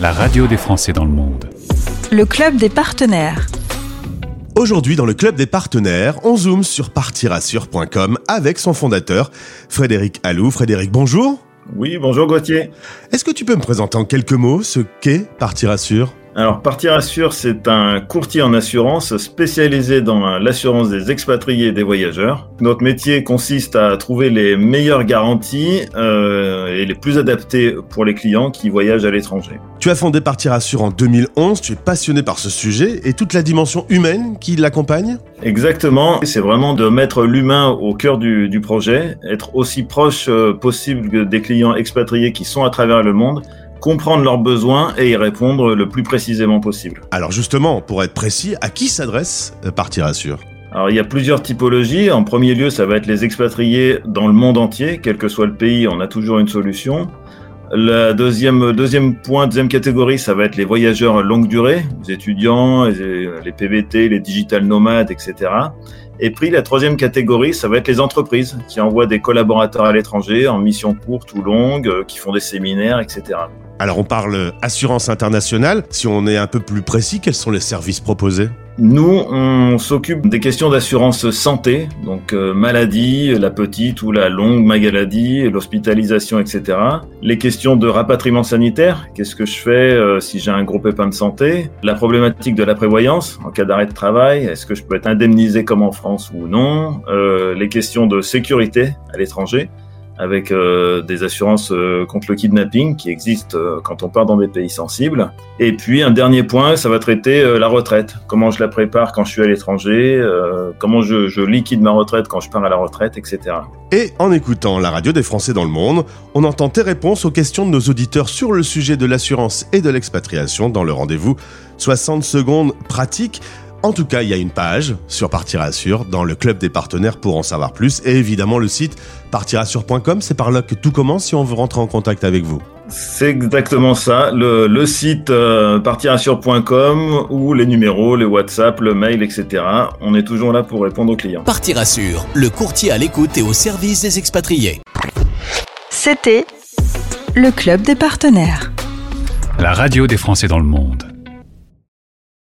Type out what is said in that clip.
la radio des Français dans le monde. Le club des partenaires. Aujourd'hui, dans le club des partenaires, on zoome sur partirassure.com avec son fondateur, Frédéric Allou. Frédéric, bonjour. Oui, bonjour Gauthier. Est-ce que tu peux me présenter en quelques mots ce qu'est Partirassure? Alors, Partir Assure, c'est un courtier en assurance spécialisé dans l'assurance des expatriés et des voyageurs. Notre métier consiste à trouver les meilleures garanties euh, et les plus adaptées pour les clients qui voyagent à l'étranger. Tu as fondé Partir Assure en 2011, tu es passionné par ce sujet et toute la dimension humaine qui l'accompagne? Exactement, c'est vraiment de mettre l'humain au cœur du, du projet, être aussi proche euh, possible des clients expatriés qui sont à travers le monde comprendre leurs besoins et y répondre le plus précisément possible. Alors justement, pour être précis, à qui s'adresse euh, Partir Assure alors il y a plusieurs typologies. En premier lieu, ça va être les expatriés dans le monde entier, quel que soit le pays, on a toujours une solution. La deuxième, deuxième point, deuxième catégorie, ça va être les voyageurs longue durée, les étudiants, les PVT, les digital nomades, etc. Et puis la troisième catégorie, ça va être les entreprises qui envoient des collaborateurs à l'étranger en mission courte ou longue, euh, qui font des séminaires, etc. Alors on parle assurance internationale. Si on est un peu plus précis, quels sont les services proposés? Nous, on s'occupe des questions d'assurance santé, donc euh, maladie, la petite ou la longue maladie, l'hospitalisation, etc. Les questions de rapatriement sanitaire, qu'est-ce que je fais euh, si j'ai un gros pépin de santé? La problématique de la prévoyance en cas d'arrêt de travail, est-ce que je peux être indemnisé comme en France ou non? Euh, Les questions de sécurité à l'étranger, avec euh, des assurances euh, contre le kidnapping qui existent euh, quand on part dans des pays sensibles. Et puis un dernier point, ça va traiter la retraite. Comment je la prépare quand je suis à l'étranger, comment je, je, liquide ma retraite quand je pars à la retraite, etc. Et en écoutant la radio des Français dans le monde, on entend tes réponses aux questions de nos auditeurs sur le sujet de l'assurance et de l'expatriation dans le rendez-vous 60 secondes pratiques. En tout cas, il y a une page sur Partirassure dans le club des partenaires pour en savoir plus et évidemment le site partirassure.com. C'est par là que tout commence si on veut rentrer en contact avec vous. C'est exactement ça. Le, site euh, partirassure.com ou les numéros, les WhatsApp, le mail, etc. On est toujours là pour répondre aux clients. Partirassure, le courtier à l'écoute et au service des expatriés. C'était le club des partenaires. La radio des Français dans le monde.